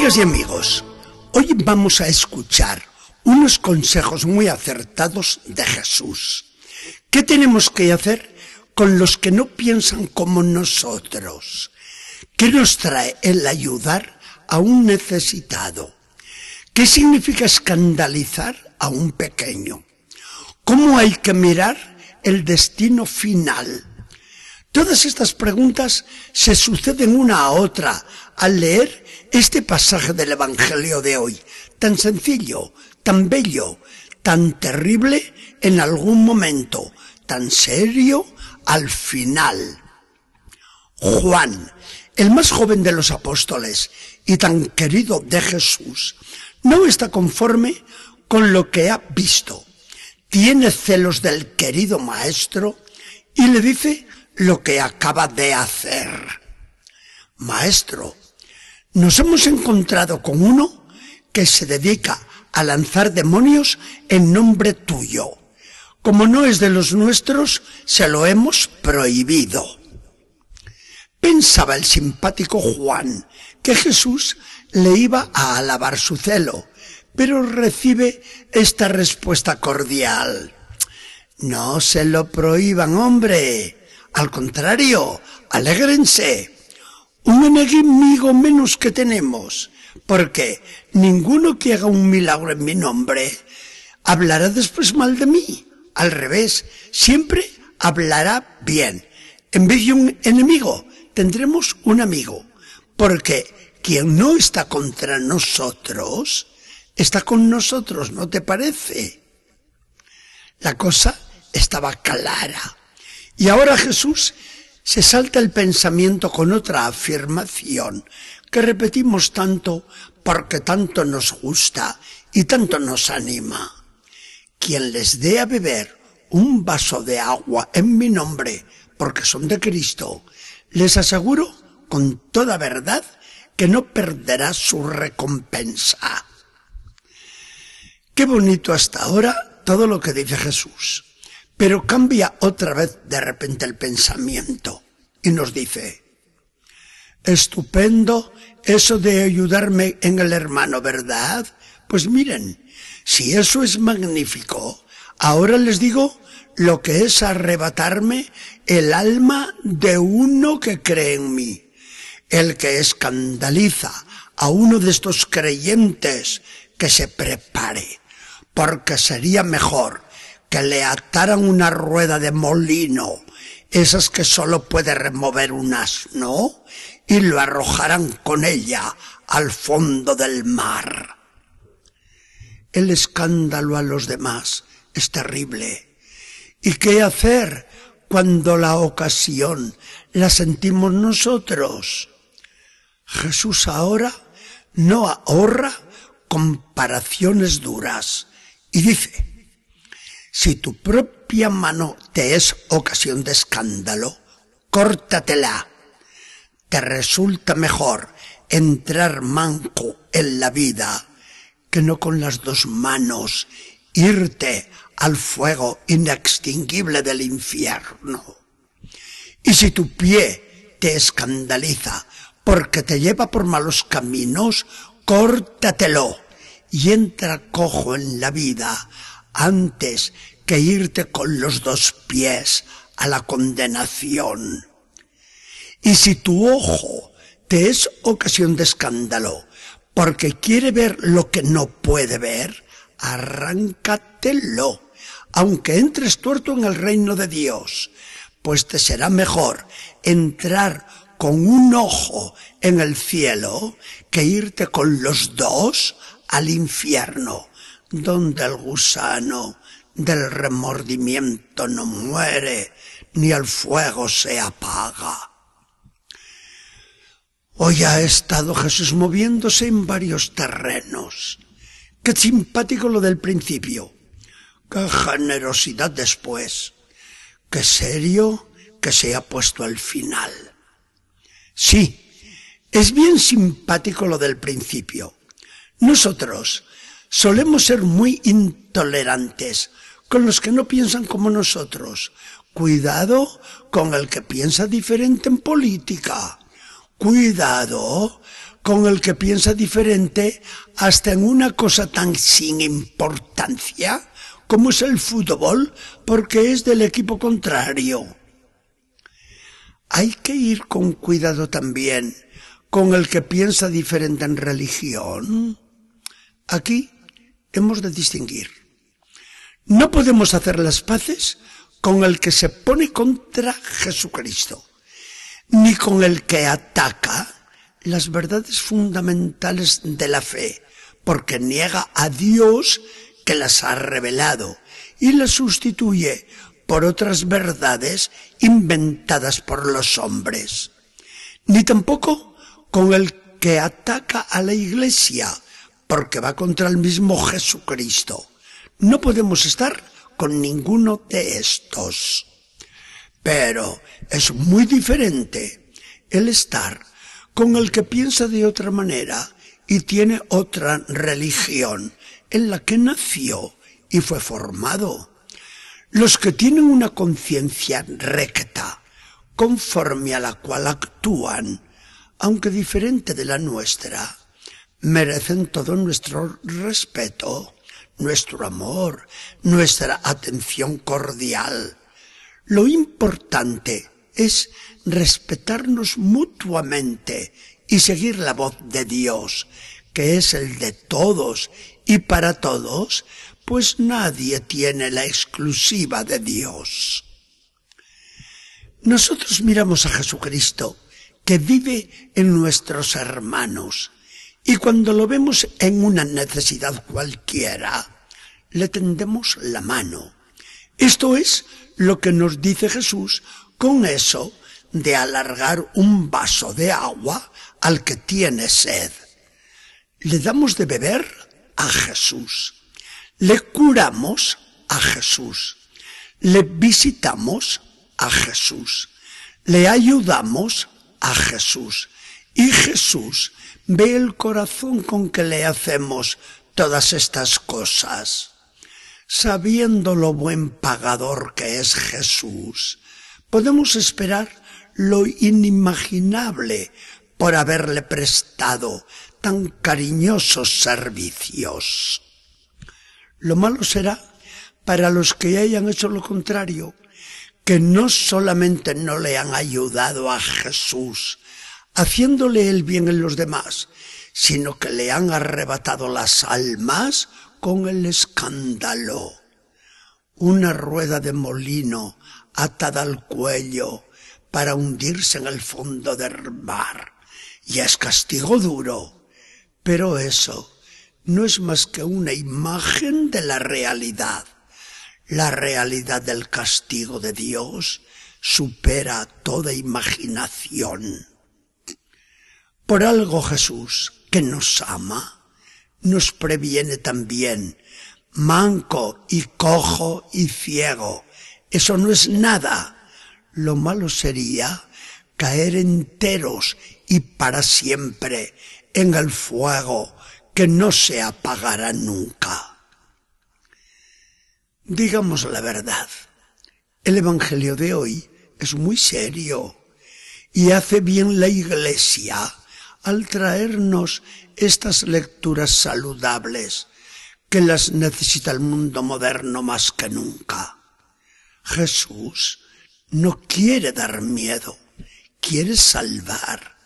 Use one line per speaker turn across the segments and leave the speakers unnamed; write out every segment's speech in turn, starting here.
Amigas y amigos, hoy vamos a escuchar unos consejos muy acertados de Jesús. ¿Qué tenemos que hacer con los que no piensan como nosotros? ¿Qué nos trae el ayudar a un necesitado? ¿Qué significa escandalizar a un pequeño? ¿Cómo hay que mirar el destino final? Todas estas preguntas se suceden una a otra al leer este pasaje del Evangelio de hoy, tan sencillo, tan bello, tan terrible en algún momento, tan serio al final. Juan, el más joven de los apóstoles y tan querido de Jesús, no está conforme con lo que ha visto. Tiene celos del querido maestro y le dice lo que acaba de hacer. Maestro, nos hemos encontrado con uno que se dedica a lanzar demonios en nombre tuyo. Como no es de los nuestros, se lo hemos prohibido. Pensaba el simpático Juan que Jesús le iba a alabar su celo, pero recibe esta respuesta cordial. No se lo prohíban, hombre. Al contrario, alégrense. Un enemigo menos que tenemos, porque ninguno que haga un milagro en mi nombre hablará después mal de mí. Al revés, siempre hablará bien. En vez de un enemigo, tendremos un amigo, porque quien no está contra nosotros, está con nosotros, ¿no te parece? La cosa estaba clara. Y ahora Jesús se salta el pensamiento con otra afirmación que repetimos tanto porque tanto nos gusta y tanto nos anima. Quien les dé a beber un vaso de agua en mi nombre porque son de Cristo, les aseguro con toda verdad que no perderá su recompensa. Qué bonito hasta ahora todo lo que dice Jesús. Pero cambia otra vez de repente el pensamiento y nos dice, estupendo eso de ayudarme en el hermano, ¿verdad? Pues miren, si eso es magnífico, ahora les digo lo que es arrebatarme el alma de uno que cree en mí. El que escandaliza a uno de estos creyentes que se prepare, porque sería mejor que le ataran una rueda de molino, esas que solo puede remover un asno, y lo arrojaran con ella al fondo del mar. El escándalo a los demás es terrible. ¿Y qué hacer cuando la ocasión la sentimos nosotros? Jesús ahora no ahorra comparaciones duras y dice, si tu propia mano te es ocasión de escándalo, córtatela. Te resulta mejor entrar manco en la vida que no con las dos manos irte al fuego inextinguible del infierno. Y si tu pie te escandaliza porque te lleva por malos caminos, córtatelo y entra cojo en la vida antes que irte con los dos pies a la condenación. Y si tu ojo te es ocasión de escándalo, porque quiere ver lo que no puede ver, arráncatelo, aunque entres tuerto en el reino de Dios, pues te será mejor entrar con un ojo en el cielo que irte con los dos al infierno donde el gusano del remordimiento no muere, ni el fuego se apaga. Hoy ha estado Jesús moviéndose en varios terrenos. Qué simpático lo del principio. Qué generosidad después. Qué serio que se ha puesto al final. Sí, es bien simpático lo del principio. Nosotros, Solemos ser muy intolerantes con los que no piensan como nosotros. Cuidado con el que piensa diferente en política. Cuidado con el que piensa diferente hasta en una cosa tan sin importancia como es el fútbol, porque es del equipo contrario. Hay que ir con cuidado también con el que piensa diferente en religión. Aquí hemos de distinguir. No podemos hacer las paces con el que se pone contra Jesucristo, ni con el que ataca las verdades fundamentales de la fe, porque niega a Dios que las ha revelado y las sustituye por otras verdades inventadas por los hombres. Ni tampoco con el que ataca a la iglesia, porque va contra el mismo Jesucristo. No podemos estar con ninguno de estos. Pero es muy diferente el estar con el que piensa de otra manera y tiene otra religión en la que nació y fue formado. Los que tienen una conciencia recta, conforme a la cual actúan, aunque diferente de la nuestra, merecen todo nuestro respeto, nuestro amor, nuestra atención cordial. Lo importante es respetarnos mutuamente y seguir la voz de Dios, que es el de todos y para todos, pues nadie tiene la exclusiva de Dios. Nosotros miramos a Jesucristo, que vive en nuestros hermanos, y cuando lo vemos en una necesidad cualquiera, le tendemos la mano. Esto es lo que nos dice Jesús con eso de alargar un vaso de agua al que tiene sed. Le damos de beber a Jesús. Le curamos a Jesús. Le visitamos a Jesús. Le ayudamos a Jesús. Y Jesús ve el corazón con que le hacemos todas estas cosas. Sabiendo lo buen pagador que es Jesús, podemos esperar lo inimaginable por haberle prestado tan cariñosos servicios. Lo malo será para los que hayan hecho lo contrario, que no solamente no le han ayudado a Jesús, haciéndole el bien en los demás, sino que le han arrebatado las almas con el escándalo. Una rueda de molino atada al cuello para hundirse en el fondo del mar. Y es castigo duro. Pero eso no es más que una imagen de la realidad. La realidad del castigo de Dios supera toda imaginación. Por algo Jesús, que nos ama, nos previene también, manco y cojo y ciego. Eso no es nada. Lo malo sería caer enteros y para siempre en el fuego que no se apagará nunca. Digamos la verdad, el Evangelio de hoy es muy serio y hace bien la Iglesia al traernos estas lecturas saludables que las necesita el mundo moderno más que nunca. Jesús no quiere dar miedo, quiere salvar.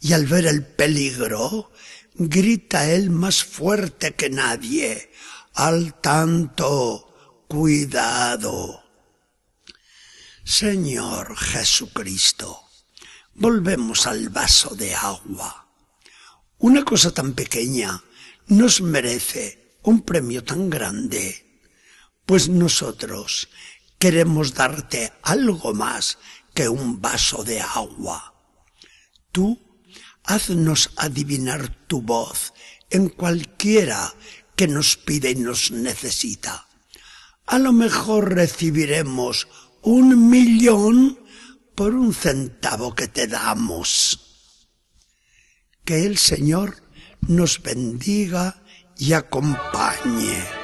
Y al ver el peligro, grita él más fuerte que nadie, al tanto, cuidado. Señor Jesucristo, volvemos al vaso de agua. Una cosa tan pequeña nos merece un premio tan grande, pues nosotros queremos darte algo más que un vaso de agua. Tú haznos adivinar tu voz en cualquiera que nos pide y nos necesita. A lo mejor recibiremos un millón por un centavo que te damos. Que el Señor nos bendiga y acompañe.